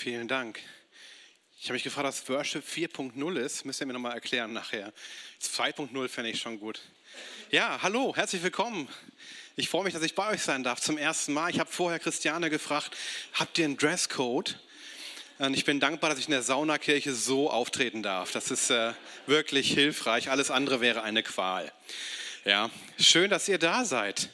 Vielen Dank. Ich habe mich gefragt, was Worship 4.0 ist. Müsst ihr mir nochmal erklären nachher. 2.0 fände ich schon gut. Ja, hallo, herzlich willkommen. Ich freue mich, dass ich bei euch sein darf zum ersten Mal. Ich habe vorher Christiane gefragt, habt ihr einen Dresscode? Und ich bin dankbar, dass ich in der Saunakirche so auftreten darf. Das ist äh, wirklich hilfreich. Alles andere wäre eine Qual. Ja, schön, dass ihr da seid.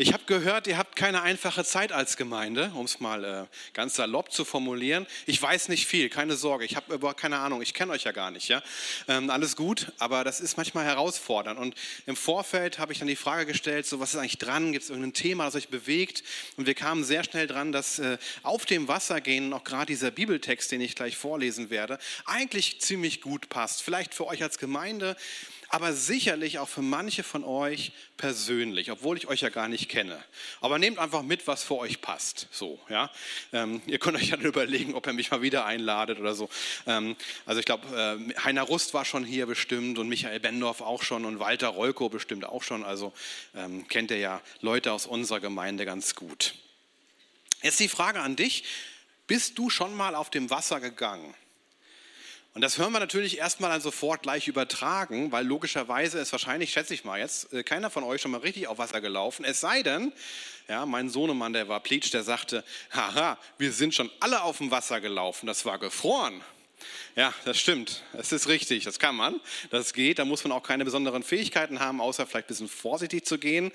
Ich habe gehört, ihr habt keine einfache Zeit als Gemeinde, um es mal äh, ganz salopp zu formulieren. Ich weiß nicht viel, keine Sorge. Ich habe überhaupt keine Ahnung. Ich kenne euch ja gar nicht. Ja? Ähm, alles gut, aber das ist manchmal herausfordernd. Und im Vorfeld habe ich dann die Frage gestellt, so was ist eigentlich dran? Gibt es irgendein Thema, das euch bewegt? Und wir kamen sehr schnell dran, dass äh, auf dem Wasser gehen, auch gerade dieser Bibeltext, den ich gleich vorlesen werde, eigentlich ziemlich gut passt. Vielleicht für euch als Gemeinde, aber sicherlich auch für manche von euch persönlich, obwohl ich euch ja gar nicht kenne. Aber nehmt einfach mit, was für euch passt. So, ja. Ähm, ihr könnt euch dann überlegen, ob ihr mich mal wieder einladet oder so. Ähm, also ich glaube, äh, Heiner Rust war schon hier bestimmt und Michael Bendorf auch schon und Walter Rolko bestimmt auch schon. Also ähm, kennt ihr ja Leute aus unserer Gemeinde ganz gut. Jetzt die Frage an dich. Bist du schon mal auf dem Wasser gegangen? Und das hören wir natürlich erstmal dann sofort gleich übertragen, weil logischerweise ist wahrscheinlich, schätze ich mal jetzt, äh, keiner von euch schon mal richtig auf Wasser gelaufen. Es sei denn, ja, mein Sohnemann, der war Pleatsch, der sagte, haha, wir sind schon alle auf dem Wasser gelaufen, das war gefroren. Ja, das stimmt. Es ist richtig. Das kann man. Das geht. Da muss man auch keine besonderen Fähigkeiten haben, außer vielleicht ein bisschen vorsichtig zu gehen.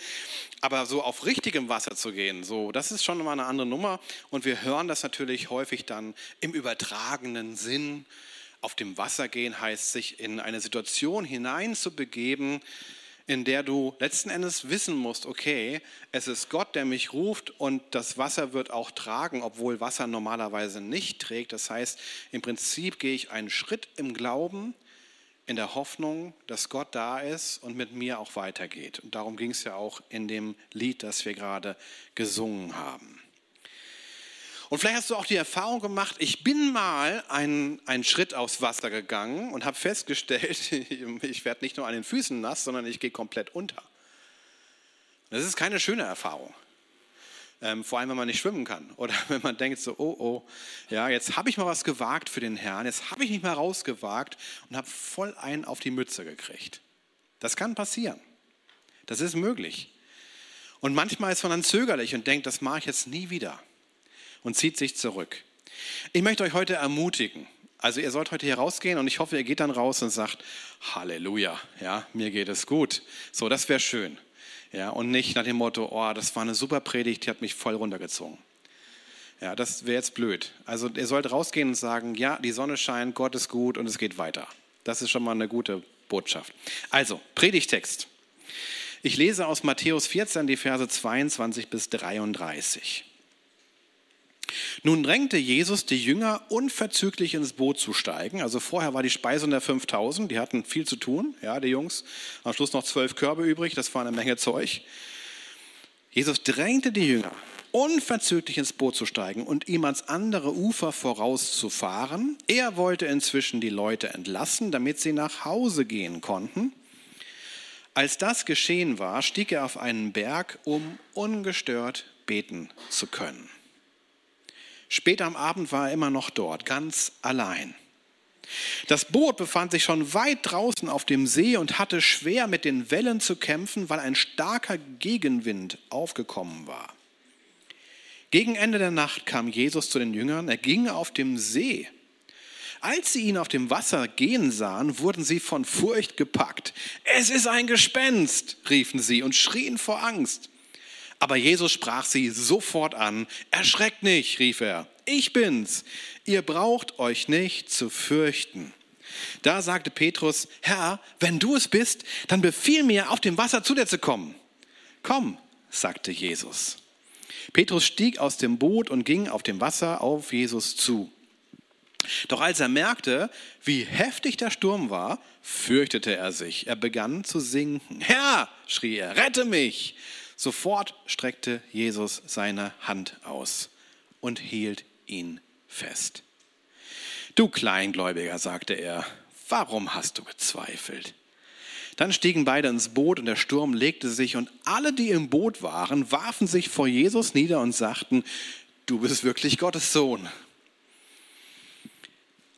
Aber so auf richtigem Wasser zu gehen, so, das ist schon mal eine andere Nummer. Und wir hören das natürlich häufig dann im übertragenen Sinn auf dem Wasser gehen heißt, sich in eine Situation hineinzubegeben, in der du letzten Endes wissen musst, okay, es ist Gott, der mich ruft und das Wasser wird auch tragen, obwohl Wasser normalerweise nicht trägt. Das heißt, im Prinzip gehe ich einen Schritt im Glauben, in der Hoffnung, dass Gott da ist und mit mir auch weitergeht. Und darum ging es ja auch in dem Lied, das wir gerade gesungen haben. Und vielleicht hast du auch die Erfahrung gemacht, ich bin mal einen, einen Schritt aufs Wasser gegangen und habe festgestellt, ich werde nicht nur an den Füßen nass, sondern ich gehe komplett unter. Das ist keine schöne Erfahrung. Ähm, vor allem, wenn man nicht schwimmen kann oder wenn man denkt so, oh, oh, ja, jetzt habe ich mal was gewagt für den Herrn, jetzt habe ich mich mal rausgewagt und habe voll einen auf die Mütze gekriegt. Das kann passieren. Das ist möglich. Und manchmal ist man dann zögerlich und denkt, das mache ich jetzt nie wieder und zieht sich zurück. Ich möchte euch heute ermutigen. Also ihr sollt heute hier rausgehen und ich hoffe, ihr geht dann raus und sagt, Halleluja, ja, mir geht es gut. So, das wäre schön. Ja, und nicht nach dem Motto, oh, das war eine super Predigt, die hat mich voll runtergezogen. Ja, das wäre jetzt blöd. Also ihr sollt rausgehen und sagen, ja, die Sonne scheint, Gott ist gut und es geht weiter. Das ist schon mal eine gute Botschaft. Also, Predigtext. Ich lese aus Matthäus 14 die Verse 22 bis 33. Nun drängte Jesus die Jünger unverzüglich ins Boot zu steigen. Also vorher war die Speisung der 5000, die hatten viel zu tun, ja, die Jungs. Am Schluss noch zwölf Körbe übrig, das war eine Menge Zeug. Jesus drängte die Jünger, unverzüglich ins Boot zu steigen und ihm ans andere Ufer vorauszufahren. Er wollte inzwischen die Leute entlassen, damit sie nach Hause gehen konnten. Als das geschehen war, stieg er auf einen Berg, um ungestört beten zu können. Später am Abend war er immer noch dort, ganz allein. Das Boot befand sich schon weit draußen auf dem See und hatte schwer mit den Wellen zu kämpfen, weil ein starker Gegenwind aufgekommen war. Gegen Ende der Nacht kam Jesus zu den Jüngern, er ging auf dem See. Als sie ihn auf dem Wasser gehen sahen, wurden sie von Furcht gepackt. Es ist ein Gespenst, riefen sie und schrien vor Angst. Aber Jesus sprach sie sofort an. Erschreckt nicht, rief er. Ich bin's. Ihr braucht euch nicht zu fürchten. Da sagte Petrus, Herr, wenn du es bist, dann befiehl mir, auf dem Wasser zu dir zu kommen. Komm, sagte Jesus. Petrus stieg aus dem Boot und ging auf dem Wasser auf Jesus zu. Doch als er merkte, wie heftig der Sturm war, fürchtete er sich. Er begann zu sinken. Herr, schrie er, rette mich. Sofort streckte Jesus seine Hand aus und hielt ihn fest. Du Kleingläubiger, sagte er, warum hast du gezweifelt? Dann stiegen beide ins Boot und der Sturm legte sich und alle, die im Boot waren, warfen sich vor Jesus nieder und sagten, du bist wirklich Gottes Sohn.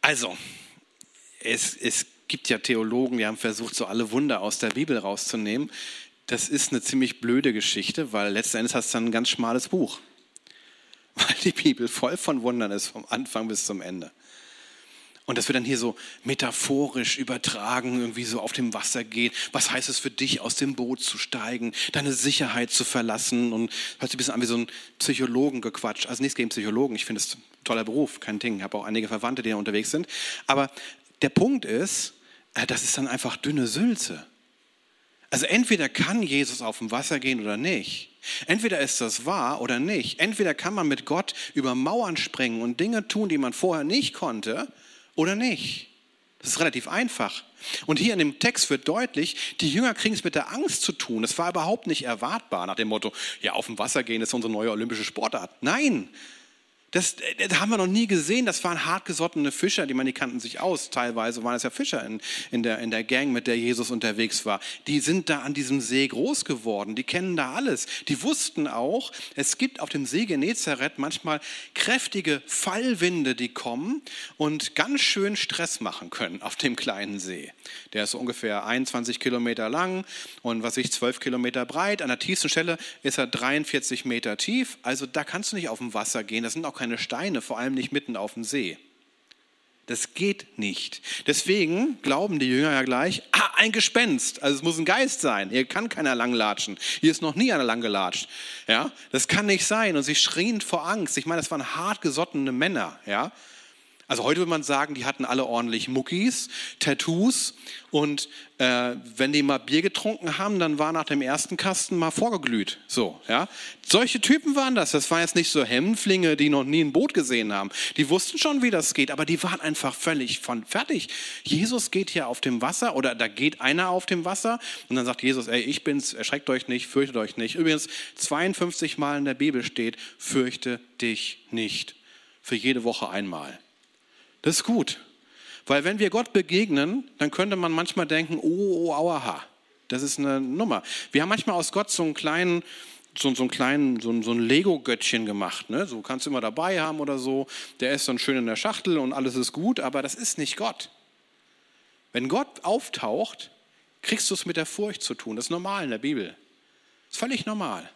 Also, es, es gibt ja Theologen, die haben versucht, so alle Wunder aus der Bibel rauszunehmen. Das ist eine ziemlich blöde Geschichte, weil letzten Endes hast du dann ein ganz schmales Buch. Weil die Bibel voll von Wundern ist, vom Anfang bis zum Ende. Und das wird dann hier so metaphorisch übertragen, irgendwie so auf dem Wasser geht. Was heißt es für dich, aus dem Boot zu steigen, deine Sicherheit zu verlassen? Und hört sich ein bisschen an wie so ein Psychologengequatsch. Also nichts gegen Psychologen, ich finde es ein toller Beruf, kein Ding. Ich habe auch einige Verwandte, die da unterwegs sind. Aber der Punkt ist, äh, das ist dann einfach dünne Sülze. Also entweder kann Jesus auf dem Wasser gehen oder nicht. Entweder ist das wahr oder nicht. Entweder kann man mit Gott über Mauern springen und Dinge tun, die man vorher nicht konnte oder nicht. Das ist relativ einfach. Und hier in dem Text wird deutlich, die Jünger kriegen es mit der Angst zu tun. Es war überhaupt nicht erwartbar nach dem Motto, ja, auf dem Wasser gehen ist unsere neue olympische Sportart. Nein, das, das, haben wir noch nie gesehen. Das waren hartgesottene Fischer, die man, die kannten sich aus. Teilweise waren es ja Fischer in, in, der, in der Gang, mit der Jesus unterwegs war. Die sind da an diesem See groß geworden. Die kennen da alles. Die wussten auch, es gibt auf dem See Genezareth manchmal kräftige Fallwinde, die kommen und ganz schön Stress machen können auf dem kleinen See. Der ist so ungefähr 21 Kilometer lang und was ich 12 Kilometer breit. An der tiefsten Stelle ist er 43 Meter tief. Also da kannst du nicht auf dem Wasser gehen. Das sind auch keine Steine, vor allem nicht mitten auf dem See. Das geht nicht. Deswegen glauben die Jünger ja gleich, ah, ein Gespenst. Also es muss ein Geist sein. Hier kann keiner langlatschen. Hier ist noch nie einer langgelatscht. Ja, das kann nicht sein. Und sie schrien vor Angst. Ich meine, das waren hartgesottene Männer. Ja, also heute würde man sagen, die hatten alle ordentlich Muckis, Tattoos und äh, wenn die mal Bier getrunken haben, dann war nach dem ersten Kasten mal vorgeglüht. So, ja. Solche Typen waren das. Das waren jetzt nicht so Hemmflinge, die noch nie ein Boot gesehen haben. Die wussten schon, wie das geht, aber die waren einfach völlig von fertig. Jesus geht hier auf dem Wasser oder da geht einer auf dem Wasser und dann sagt Jesus, ey, ich bin's, erschreckt euch nicht, fürchtet euch nicht. Übrigens 52 Mal in der Bibel steht, fürchte dich nicht. Für jede Woche einmal. Das ist gut. Weil wenn wir Gott begegnen, dann könnte man manchmal denken, oh, oh, auaha, das ist eine Nummer. Wir haben manchmal aus Gott so einen kleinen, so, so einen kleinen, so, so ein Lego-Göttchen gemacht. Ne? So kannst du immer dabei haben oder so. Der ist dann schön in der Schachtel und alles ist gut, aber das ist nicht Gott. Wenn Gott auftaucht, kriegst du es mit der Furcht zu tun. Das ist normal in der Bibel. Das ist völlig normal.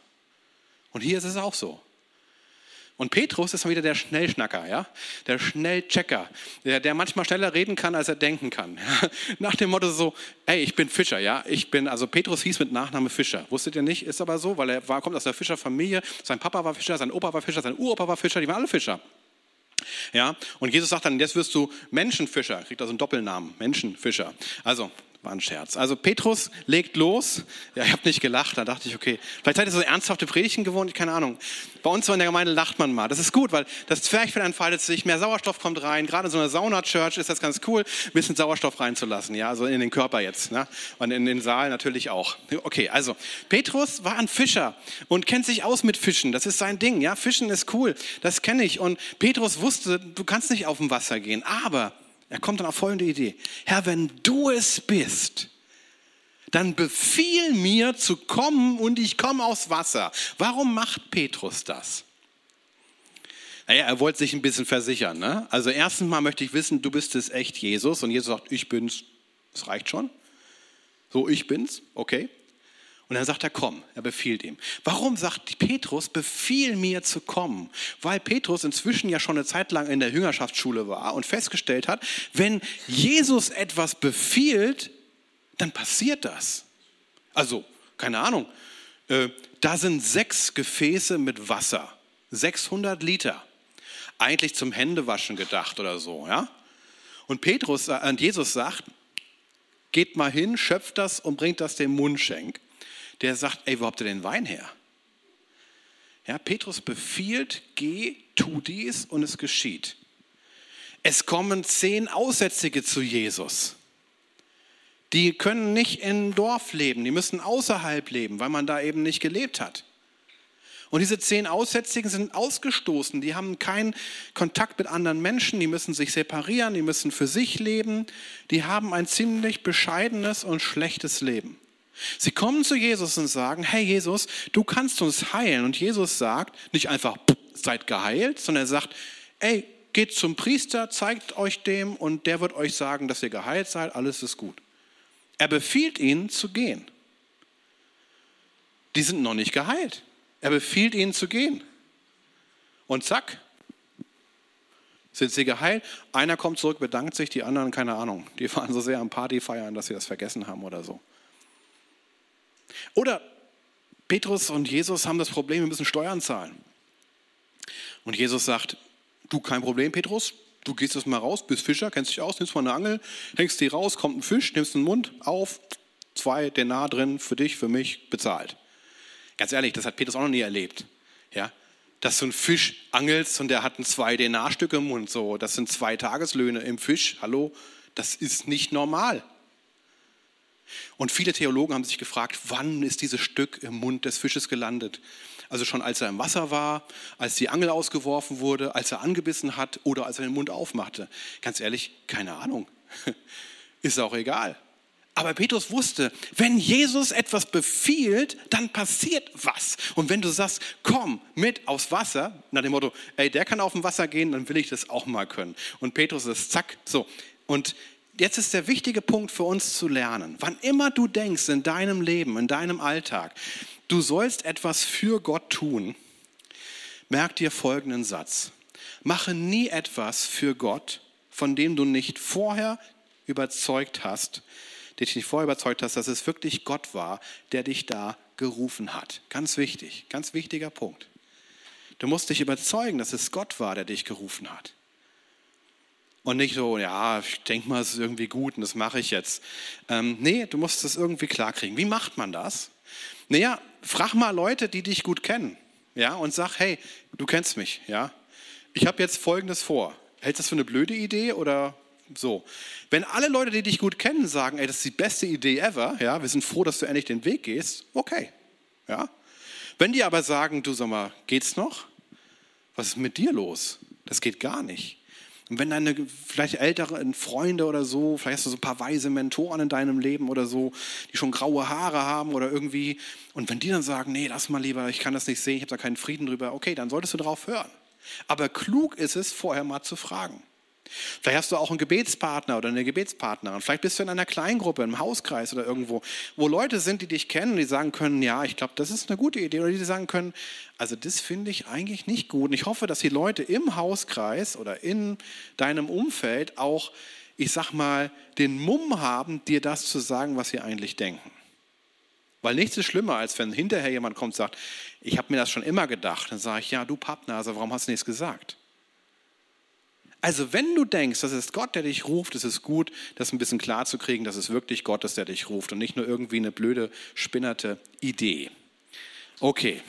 Und hier ist es auch so. Und Petrus ist dann wieder der Schnellschnacker, ja? der Schnellchecker, der, der manchmal schneller reden kann, als er denken kann. Nach dem Motto so, ey, ich bin Fischer, ja, ich bin, also Petrus hieß mit Nachname Fischer. Wusstet ihr nicht? Ist aber so, weil er war, kommt aus der Fischerfamilie. Sein Papa war Fischer, sein Opa war Fischer, sein Uropa war Fischer, die waren alle Fischer. Ja, und Jesus sagt dann, jetzt wirst du Menschenfischer, kriegt also einen Doppelnamen, Menschenfischer. Also, war ein Scherz. Also Petrus legt los. Ja, ich habe nicht gelacht. Da dachte ich, okay, vielleicht seid ihr so ernsthafte Predigten gewohnt, keine Ahnung. Bei uns in der Gemeinde lacht man mal. Das ist gut, weil das Zwerchfell entfaltet sich, mehr Sauerstoff kommt rein. Gerade in so einer Sauna-Church ist das ganz cool, ein bisschen Sauerstoff reinzulassen. Ja, also in den Körper jetzt. Ne? Und in den Saal natürlich auch. Okay, also Petrus war ein Fischer und kennt sich aus mit Fischen. Das ist sein Ding. Ja, Fischen ist cool. Das kenne ich. Und Petrus wusste, du kannst nicht auf dem Wasser gehen. Aber er kommt dann auf folgende Idee. Herr, wenn du es bist, dann befiehl mir zu kommen und ich komme aus Wasser. Warum macht Petrus das? Naja, er wollte sich ein bisschen versichern. Ne? Also erstens mal möchte ich wissen, du bist es echt Jesus. Und Jesus sagt, ich bin's. Das reicht schon. So, ich bin's. Okay. Und dann sagt er, komm, er befiehlt ihm. Warum sagt Petrus, befiehl mir zu kommen? Weil Petrus inzwischen ja schon eine Zeit lang in der Jüngerschaftsschule war und festgestellt hat, wenn Jesus etwas befiehlt, dann passiert das. Also, keine Ahnung, äh, da sind sechs Gefäße mit Wasser, 600 Liter, eigentlich zum Händewaschen gedacht oder so, ja? Und Petrus äh, und Jesus sagt, geht mal hin, schöpft das und bringt das dem Mundschenk der sagt, ey, wo habt ihr den Wein her? Ja, Petrus befiehlt, geh, tu dies und es geschieht. Es kommen zehn Aussätzige zu Jesus. Die können nicht im Dorf leben, die müssen außerhalb leben, weil man da eben nicht gelebt hat. Und diese zehn Aussätzigen sind ausgestoßen, die haben keinen Kontakt mit anderen Menschen, die müssen sich separieren, die müssen für sich leben, die haben ein ziemlich bescheidenes und schlechtes Leben. Sie kommen zu Jesus und sagen, hey Jesus, du kannst uns heilen. Und Jesus sagt nicht einfach, seid geheilt, sondern er sagt, ey, geht zum Priester, zeigt euch dem und der wird euch sagen, dass ihr geheilt seid, alles ist gut. Er befiehlt ihnen zu gehen. Die sind noch nicht geheilt. Er befiehlt ihnen zu gehen. Und zack, sind sie geheilt. Einer kommt zurück, bedankt sich, die anderen, keine Ahnung, die waren so sehr am Party feiern, dass sie das vergessen haben oder so. Oder Petrus und Jesus haben das Problem, wir müssen Steuern zahlen. Und Jesus sagt, du kein Problem, Petrus, du gehst jetzt mal raus, bist Fischer, kennst dich aus, nimmst mal eine Angel, hängst die raus, kommt ein Fisch, nimmst den Mund auf, zwei Denar drin, für dich, für mich, bezahlt. Ganz ehrlich, das hat Petrus auch noch nie erlebt. Ja? Dass so ein Fisch angelst und der hat ein zwei Denarstück im Mund, so, das sind zwei Tageslöhne im Fisch, hallo, das ist nicht normal. Und viele Theologen haben sich gefragt, wann ist dieses Stück im Mund des Fisches gelandet? Also schon als er im Wasser war, als die Angel ausgeworfen wurde, als er angebissen hat oder als er den Mund aufmachte. Ganz ehrlich, keine Ahnung. Ist auch egal. Aber Petrus wusste, wenn Jesus etwas befiehlt, dann passiert was. Und wenn du sagst, komm mit aufs Wasser, nach dem Motto, ey, der kann auf dem Wasser gehen, dann will ich das auch mal können. Und Petrus ist zack, so. Und jetzt ist der wichtige Punkt für uns zu lernen. Wann immer du denkst in deinem Leben, in deinem Alltag, du sollst etwas für Gott tun, merk dir folgenden Satz. Mache nie etwas für Gott, von dem du nicht vorher überzeugt hast, dich nicht vorher überzeugt hast, dass es wirklich Gott war, der dich da gerufen hat. Ganz wichtig, ganz wichtiger Punkt. Du musst dich überzeugen, dass es Gott war, der dich gerufen hat. Und nicht so, ja, ich denke mal, es ist irgendwie gut und das mache ich jetzt. Ähm, nee, du musst es irgendwie klarkriegen. Wie macht man das? Naja, frag mal Leute, die dich gut kennen. Ja, und sag, hey, du kennst mich. Ja, ich habe jetzt Folgendes vor. Hältst du das für eine blöde Idee oder so, wenn alle Leute, die dich gut kennen, sagen, ey, das ist die beste Idee ever, ja, wir sind froh, dass du endlich den Weg gehst, okay, ja. Wenn die aber sagen, du sag mal, geht's noch? Was ist mit dir los? Das geht gar nicht. Und wenn deine vielleicht älteren Freunde oder so, vielleicht hast du so ein paar weise Mentoren in deinem Leben oder so, die schon graue Haare haben oder irgendwie, und wenn die dann sagen, nee, lass mal lieber, ich kann das nicht sehen, ich habe da keinen Frieden drüber, okay, dann solltest du drauf hören. Aber klug ist es, vorher mal zu fragen. Vielleicht hast du auch einen Gebetspartner oder eine Gebetspartnerin. Vielleicht bist du in einer Kleingruppe, im Hauskreis oder irgendwo, wo Leute sind, die dich kennen, die sagen können, ja, ich glaube, das ist eine gute Idee. Oder die sagen können, also das finde ich eigentlich nicht gut. Und ich hoffe, dass die Leute im Hauskreis oder in deinem Umfeld auch, ich sag mal, den Mumm haben, dir das zu sagen, was sie eigentlich denken. Weil nichts ist schlimmer, als wenn hinterher jemand kommt und sagt, ich habe mir das schon immer gedacht. Dann sage ich, ja, du Pappnase, warum hast du nichts gesagt? Also wenn du denkst, das ist Gott, der dich ruft, ist es gut, das ein bisschen klar zu kriegen, dass es wirklich Gott ist, der dich ruft und nicht nur irgendwie eine blöde, spinnerte Idee. Okay.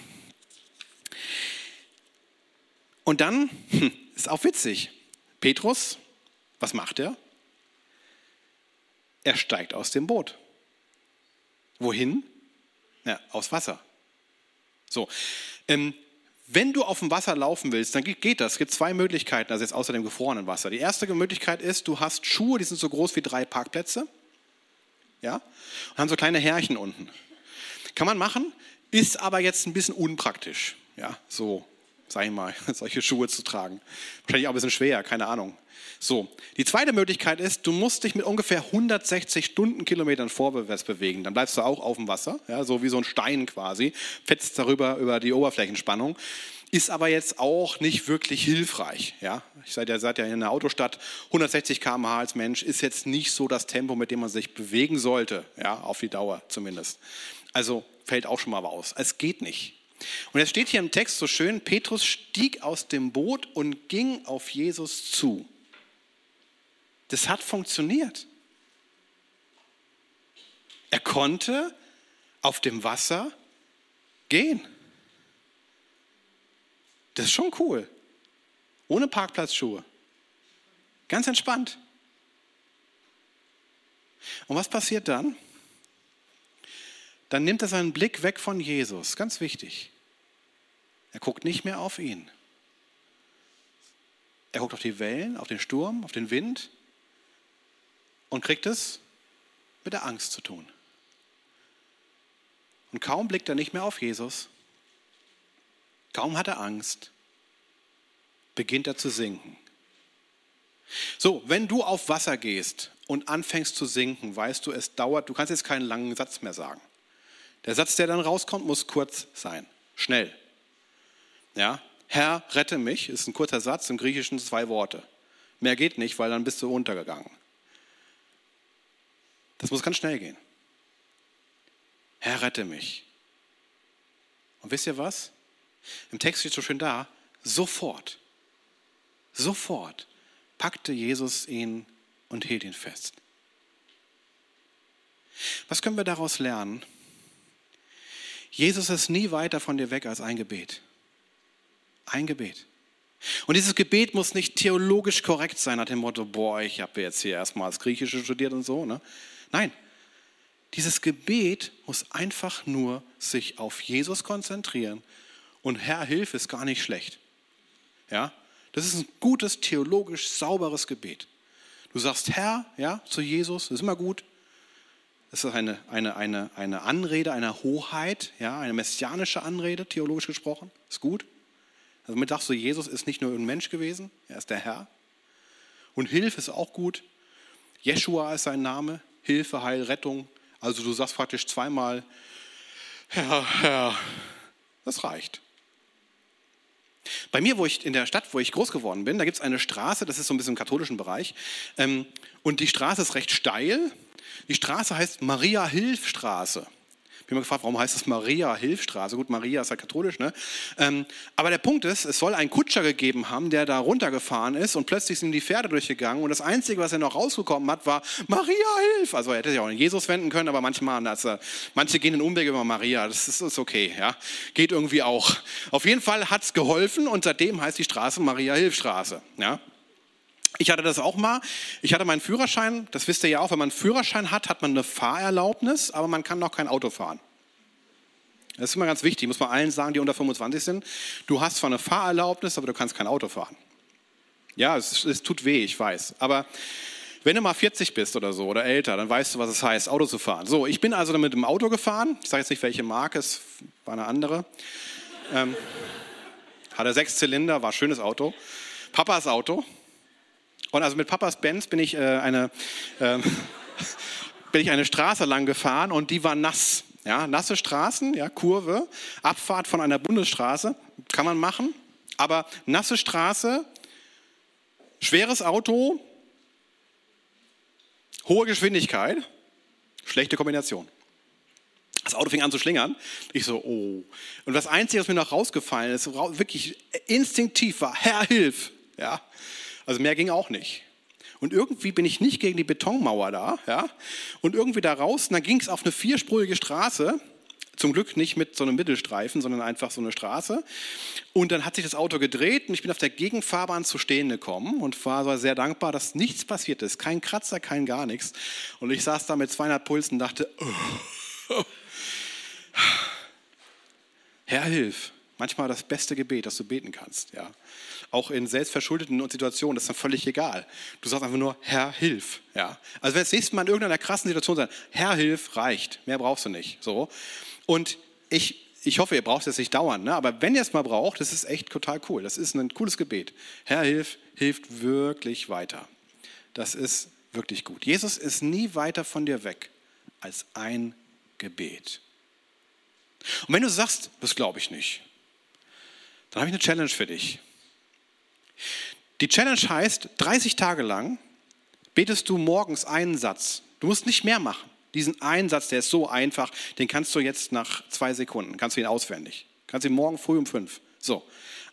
Und dann hm, ist auch witzig. Petrus, was macht er? Er steigt aus dem Boot. Wohin? Ja, aus Wasser. So. Ähm, wenn du auf dem Wasser laufen willst, dann geht das. Es gibt zwei Möglichkeiten, also jetzt außer dem gefrorenen Wasser. Die erste Möglichkeit ist, du hast Schuhe, die sind so groß wie drei Parkplätze. Ja? Und haben so kleine Härchen unten. Kann man machen, ist aber jetzt ein bisschen unpraktisch. Ja, so, sag ich mal, solche Schuhe zu tragen. Wahrscheinlich auch ein bisschen schwer, keine Ahnung. So, die zweite Möglichkeit ist, du musst dich mit ungefähr 160 Stundenkilometern vorwärts bewegen. Dann bleibst du auch auf dem Wasser, ja, so wie so ein Stein quasi, fetzt darüber über die Oberflächenspannung. Ist aber jetzt auch nicht wirklich hilfreich. Ja? Ich seid ja, seid ja in einer Autostadt, 160 km/h als Mensch ist jetzt nicht so das Tempo, mit dem man sich bewegen sollte, ja, auf die Dauer zumindest. Also fällt auch schon mal aus. Es geht nicht. Und es steht hier im Text so schön, Petrus stieg aus dem Boot und ging auf Jesus zu. Das hat funktioniert. Er konnte auf dem Wasser gehen. Das ist schon cool. Ohne Parkplatzschuhe. Ganz entspannt. Und was passiert dann? Dann nimmt er seinen Blick weg von Jesus. Ganz wichtig. Er guckt nicht mehr auf ihn. Er guckt auf die Wellen, auf den Sturm, auf den Wind und kriegt es mit der Angst zu tun. Und kaum blickt er nicht mehr auf Jesus, kaum hat er Angst, beginnt er zu sinken. So, wenn du auf Wasser gehst und anfängst zu sinken, weißt du, es dauert, du kannst jetzt keinen langen Satz mehr sagen. Der Satz, der dann rauskommt, muss kurz sein, schnell. Ja, Herr, rette mich, ist ein kurzer Satz, im Griechischen zwei Worte. Mehr geht nicht, weil dann bist du untergegangen. Das muss ganz schnell gehen. Herr, rette mich. Und wisst ihr was? Im Text steht so schön da, sofort, sofort packte Jesus ihn und hielt ihn fest. Was können wir daraus lernen? Jesus ist nie weiter von dir weg als ein Gebet. Ein Gebet. Und dieses Gebet muss nicht theologisch korrekt sein, nach dem Motto, boah, ich habe jetzt hier erstmal das Griechische studiert und so. Ne? Nein, dieses Gebet muss einfach nur sich auf Jesus konzentrieren. Und Herr, hilf ist gar nicht schlecht. Ja, das ist ein gutes, theologisch sauberes Gebet. Du sagst Herr, ja, zu Jesus, das ist immer gut. Das ist eine, eine, eine, eine Anrede einer Hoheit, ja, eine messianische Anrede, theologisch gesprochen. Ist gut. Also damit sagst du, Jesus ist nicht nur ein Mensch gewesen, er ist der Herr. Und Hilfe ist auch gut. Jeshua ist sein Name, Hilfe, Heil, Rettung. Also du sagst praktisch zweimal, Herr, Herr, das reicht. Bei mir, wo ich in der Stadt, wo ich groß geworden bin, da gibt es eine Straße, das ist so ein bisschen im katholischen Bereich, ähm, und die Straße ist recht steil. Die Straße heißt Maria-Hilf-Straße. Ich bin mal gefragt, warum heißt es Maria-Hilfstraße? Gut, Maria ist ja katholisch, ne? Ähm, aber der Punkt ist, es soll einen Kutscher gegeben haben, der da runtergefahren ist und plötzlich sind die Pferde durchgegangen und das Einzige, was er noch rausgekommen hat, war Maria, hilf! Also er hätte sich auch an Jesus wenden können, aber manchmal, also, manche gehen den Umweg über Maria, das ist, ist okay, ja? Geht irgendwie auch. Auf jeden Fall hat es geholfen und seitdem heißt die Straße Maria-Hilfstraße, ja? Ich hatte das auch mal. Ich hatte meinen Führerschein, das wisst ihr ja auch, wenn man einen Führerschein hat, hat man eine Fahrerlaubnis, aber man kann noch kein Auto fahren. Das ist immer ganz wichtig, muss man allen sagen, die unter 25 sind. Du hast zwar eine Fahrerlaubnis, aber du kannst kein Auto fahren. Ja, es, es tut weh, ich weiß. Aber wenn du mal 40 bist oder so oder älter, dann weißt du, was es heißt, Auto zu fahren. So, ich bin also mit dem Auto gefahren. Ich sage jetzt nicht, welche Marke, es war eine andere. Ähm, hatte sechs Zylinder, war ein schönes Auto. Papas Auto, und also mit Papas Benz bin ich, äh, eine, äh, bin ich eine Straße lang gefahren und die war nass. Ja, nasse Straßen, ja, Kurve, Abfahrt von einer Bundesstraße, kann man machen. Aber nasse Straße, schweres Auto, hohe Geschwindigkeit, schlechte Kombination. Das Auto fing an zu schlingern. Ich so, oh. Und das Einzige, was mir noch rausgefallen ist, wirklich instinktiv war, Herr, hilf. Ja. Also mehr ging auch nicht. Und irgendwie bin ich nicht gegen die Betonmauer da, ja, und irgendwie da raus, und dann ging es auf eine vierspurige Straße, zum Glück nicht mit so einem Mittelstreifen, sondern einfach so eine Straße. Und dann hat sich das Auto gedreht und ich bin auf der Gegenfahrbahn zu stehen gekommen und war sehr dankbar, dass nichts passiert ist. Kein Kratzer, kein gar nichts. Und ich saß da mit 200 Pulsen und dachte, oh. Herr, hilf. Manchmal das beste Gebet, das du beten kannst. Ja auch in selbstverschuldeten Situationen, das ist dann völlig egal. Du sagst einfach nur, Herr, hilf. Ja? Also wenn das nächste Mal in irgendeiner krassen Situation sein, Herr, hilf, reicht. Mehr brauchst du nicht. So. Und ich, ich hoffe, ihr braucht es jetzt nicht dauernd, ne? aber wenn ihr es mal braucht, das ist echt total cool. Das ist ein cooles Gebet. Herr, hilf, hilft wirklich weiter. Das ist wirklich gut. Jesus ist nie weiter von dir weg als ein Gebet. Und wenn du sagst, das glaube ich nicht, habe ich eine Challenge für dich. Die Challenge heißt, 30 Tage lang betest du morgens einen Satz. Du musst nicht mehr machen. Diesen einen Satz, der ist so einfach, den kannst du jetzt nach zwei Sekunden, kannst du ihn auswendig. Kannst du ihn morgen früh um fünf. So,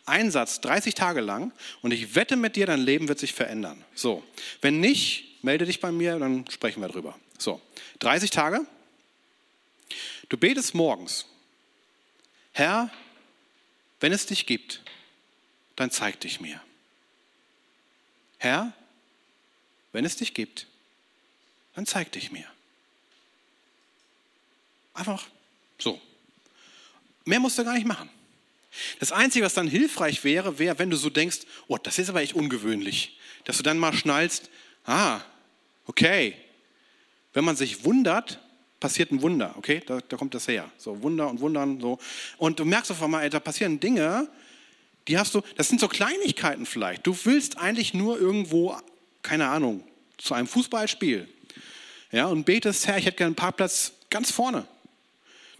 ein Satz, 30 Tage lang und ich wette mit dir, dein Leben wird sich verändern. So, wenn nicht, melde dich bei mir, dann sprechen wir drüber. So, 30 Tage. Du betest morgens. Herr, wenn es dich gibt, dann zeig dich mir. Herr, wenn es dich gibt, dann zeig dich mir. Einfach so. Mehr musst du gar nicht machen. Das Einzige, was dann hilfreich wäre, wäre, wenn du so denkst, oh, das ist aber echt ungewöhnlich, dass du dann mal schnallst, ah, okay. Wenn man sich wundert, passiert ein Wunder, okay? Da, da kommt das her. So Wunder und Wundern, so. Und du merkst auf einmal, ey, da passieren Dinge, die hast du, das sind so Kleinigkeiten vielleicht. Du willst eigentlich nur irgendwo keine Ahnung, zu einem Fußballspiel. Ja, und betest, Herr, ich hätte gerne einen Parkplatz ganz vorne.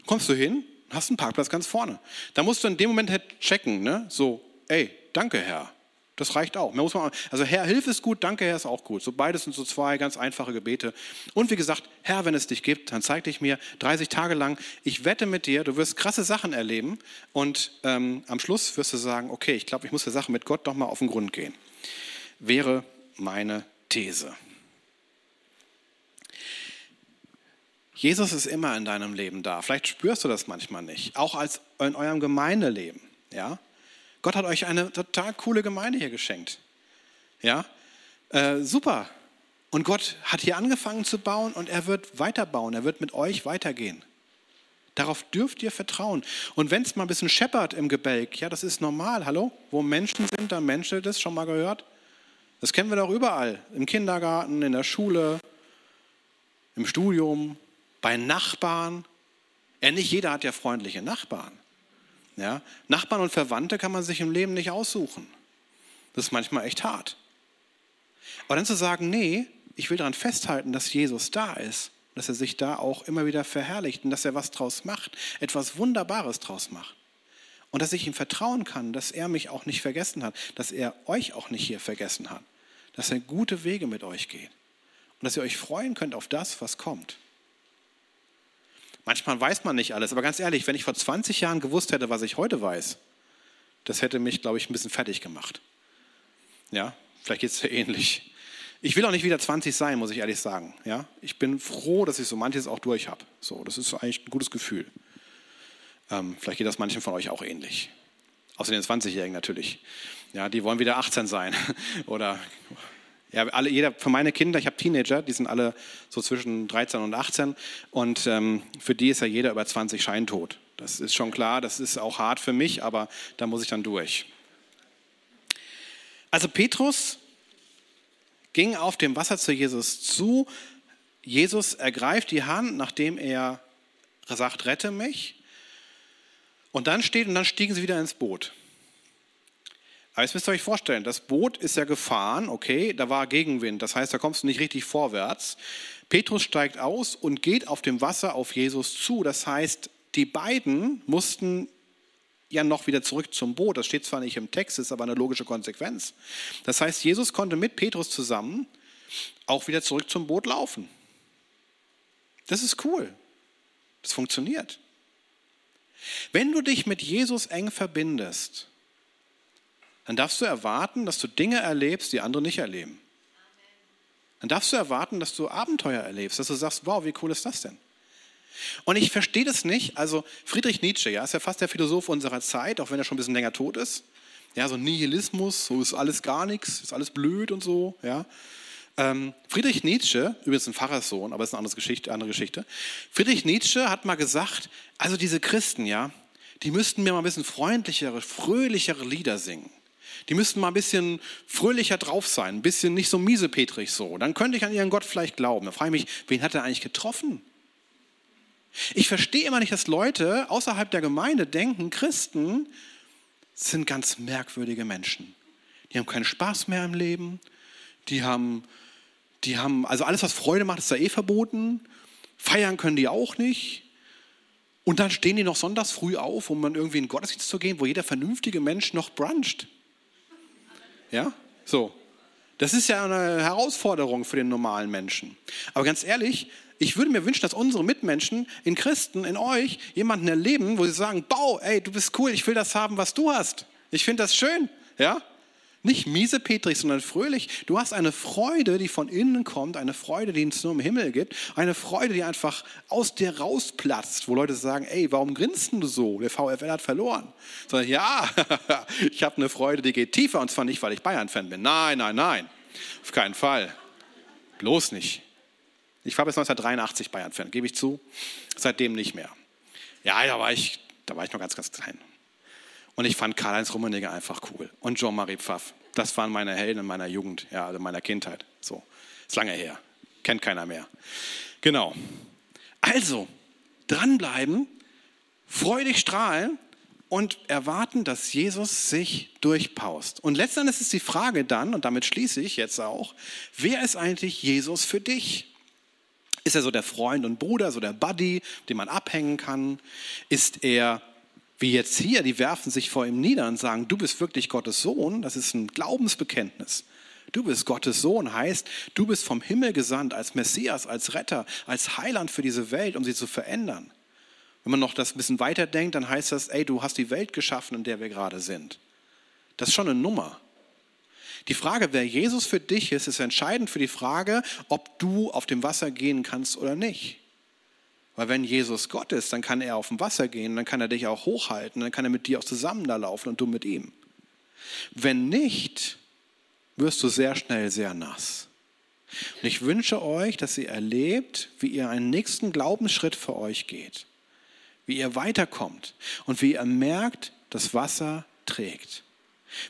Kommst du hin, hast einen Parkplatz ganz vorne. Da musst du in dem Moment halt checken, ne? so, ey, danke Herr. Das reicht auch. also Herr, hilf ist gut, danke Herr ist auch gut. So beides sind so zwei ganz einfache Gebete. Und wie gesagt, Herr, wenn es dich gibt, dann zeig dich mir 30 Tage lang. Ich wette mit dir, du wirst krasse Sachen erleben und ähm, am Schluss wirst du sagen, okay, ich glaube, ich muss der Sache mit Gott doch mal auf den Grund gehen. Wäre meine These. Jesus ist immer in deinem Leben da. Vielleicht spürst du das manchmal nicht. Auch als in eurem Gemeindeleben. Ja? Gott hat euch eine total coole Gemeinde hier geschenkt. Ja? Äh, super. Und Gott hat hier angefangen zu bauen und er wird weiterbauen. Er wird mit euch weitergehen. Darauf dürft ihr vertrauen. Und wenn es mal ein bisschen scheppert im Gebälk, ja, das ist normal. Hallo? Wo Menschen sind, da menschelt es. Schon mal gehört? Das kennen wir doch überall. Im Kindergarten, in der Schule, im Studium, bei Nachbarn. Ja, nicht jeder hat ja freundliche Nachbarn. Ja? Nachbarn und Verwandte kann man sich im Leben nicht aussuchen. Das ist manchmal echt hart. Aber dann zu sagen, nee, ich will daran festhalten, dass Jesus da ist, dass er sich da auch immer wieder verherrlicht und dass er was draus macht, etwas Wunderbares draus macht. Und dass ich ihm vertrauen kann, dass er mich auch nicht vergessen hat, dass er euch auch nicht hier vergessen hat, dass er gute Wege mit euch geht und dass ihr euch freuen könnt auf das, was kommt. Manchmal weiß man nicht alles, aber ganz ehrlich, wenn ich vor 20 Jahren gewusst hätte, was ich heute weiß, das hätte mich, glaube ich, ein bisschen fertig gemacht. Ja, vielleicht geht es dir ähnlich. Ich will auch nicht wieder 20 sein, muss ich ehrlich sagen. Ja, ich bin froh, dass ich so manches auch durch habe. So, das ist eigentlich ein gutes Gefühl. Ähm, vielleicht geht das manchen von euch auch ähnlich. Außer den 20-Jährigen natürlich. Ja, die wollen wieder 18 sein oder ja, alle, jeder, für meine Kinder, ich habe Teenager, die sind alle so zwischen 13 und 18 und ähm, für die ist ja jeder über 20 scheintot. Das ist schon klar, das ist auch hart für mich, aber da muss ich dann durch. Also Petrus ging auf dem Wasser zu Jesus zu. Jesus ergreift die Hand, nachdem er sagt, rette mich. Und dann steht, und dann stiegen sie wieder ins Boot. Aber jetzt müsst ihr euch vorstellen, das Boot ist ja gefahren, okay, da war Gegenwind, das heißt, da kommst du nicht richtig vorwärts. Petrus steigt aus und geht auf dem Wasser auf Jesus zu. Das heißt, die beiden mussten ja noch wieder zurück zum Boot. Das steht zwar nicht im Text, ist aber eine logische Konsequenz. Das heißt, Jesus konnte mit Petrus zusammen auch wieder zurück zum Boot laufen. Das ist cool. Das funktioniert. Wenn du dich mit Jesus eng verbindest, dann darfst du erwarten, dass du Dinge erlebst, die andere nicht erleben. Dann darfst du erwarten, dass du Abenteuer erlebst, dass du sagst, wow, wie cool ist das denn? Und ich verstehe das nicht. Also Friedrich Nietzsche, ja, ist ja fast der Philosoph unserer Zeit, auch wenn er schon ein bisschen länger tot ist. Ja, so Nihilismus, so ist alles gar nichts, ist alles blöd und so. Ja. Ähm, Friedrich Nietzsche, übrigens ein Pfarrerssohn, aber ist eine andere Geschichte, andere Geschichte. Friedrich Nietzsche hat mal gesagt, also diese Christen, ja, die müssten mir mal ein bisschen freundlichere, fröhlichere Lieder singen. Die müssten mal ein bisschen fröhlicher drauf sein, ein bisschen nicht so miesepetrig so. Dann könnte ich an ihren Gott vielleicht glauben. Da frage ich mich, wen hat er eigentlich getroffen? Ich verstehe immer nicht, dass Leute außerhalb der Gemeinde denken, Christen sind ganz merkwürdige Menschen. Die haben keinen Spaß mehr im Leben. Die haben, die haben, also alles, was Freude macht, ist da eh verboten. Feiern können die auch nicht. Und dann stehen die noch sonntags früh auf, um dann irgendwie in den Gottesdienst zu gehen, wo jeder vernünftige Mensch noch bruncht. Ja, so. Das ist ja eine Herausforderung für den normalen Menschen. Aber ganz ehrlich, ich würde mir wünschen, dass unsere Mitmenschen in Christen, in euch, jemanden erleben, wo sie sagen, Bau, ey, du bist cool, ich will das haben, was du hast. Ich finde das schön. Ja? Nicht miese Petrich, sondern fröhlich. Du hast eine Freude, die von innen kommt, eine Freude, die es nur im Himmel gibt, eine Freude, die einfach aus dir rausplatzt, wo Leute sagen, ey, warum grinst du so? Der VfL hat verloren. Sondern ja, ich habe eine Freude, die geht tiefer und zwar nicht, weil ich Bayern-Fan bin. Nein, nein, nein, auf keinen Fall. Bloß nicht. Ich war bis 1983 Bayern-Fan, gebe ich zu. Seitdem nicht mehr. Ja, da war ich, da war ich noch ganz, ganz klein. Und ich fand Karl-Heinz Rummenigge einfach cool. Und Jean-Marie Pfaff. Das waren meine Helden in meiner Jugend, ja, also meiner Kindheit. So, ist lange her. Kennt keiner mehr. Genau. Also, dranbleiben, freudig strahlen und erwarten, dass Jesus sich durchpaust. Und letztendlich ist die Frage dann, und damit schließe ich jetzt auch, wer ist eigentlich Jesus für dich? Ist er so der Freund und Bruder, so der Buddy, den man abhängen kann? Ist er wie jetzt hier, die werfen sich vor ihm nieder und sagen, du bist wirklich Gottes Sohn, das ist ein Glaubensbekenntnis. Du bist Gottes Sohn, heißt, du bist vom Himmel gesandt als Messias, als Retter, als Heiland für diese Welt, um sie zu verändern. Wenn man noch das ein bisschen weiterdenkt, dann heißt das, ey, du hast die Welt geschaffen, in der wir gerade sind. Das ist schon eine Nummer. Die Frage, wer Jesus für dich ist, ist entscheidend für die Frage, ob du auf dem Wasser gehen kannst oder nicht. Weil wenn Jesus Gott ist, dann kann er auf dem Wasser gehen, dann kann er dich auch hochhalten, dann kann er mit dir auch zusammen da laufen und du mit ihm. Wenn nicht, wirst du sehr schnell sehr nass. Und ich wünsche euch, dass ihr erlebt, wie ihr einen nächsten Glaubensschritt für euch geht, wie ihr weiterkommt und wie ihr merkt, das Wasser trägt.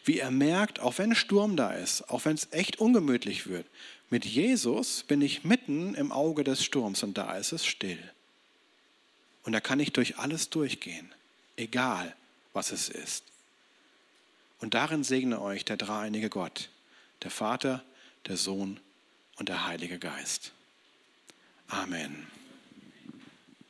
Wie ihr merkt, auch wenn Sturm da ist, auch wenn es echt ungemütlich wird, mit Jesus bin ich mitten im Auge des Sturms und da ist es still. Und da kann ich durch alles durchgehen, egal was es ist. Und darin segne euch der dreieinige Gott, der Vater, der Sohn und der Heilige Geist. Amen.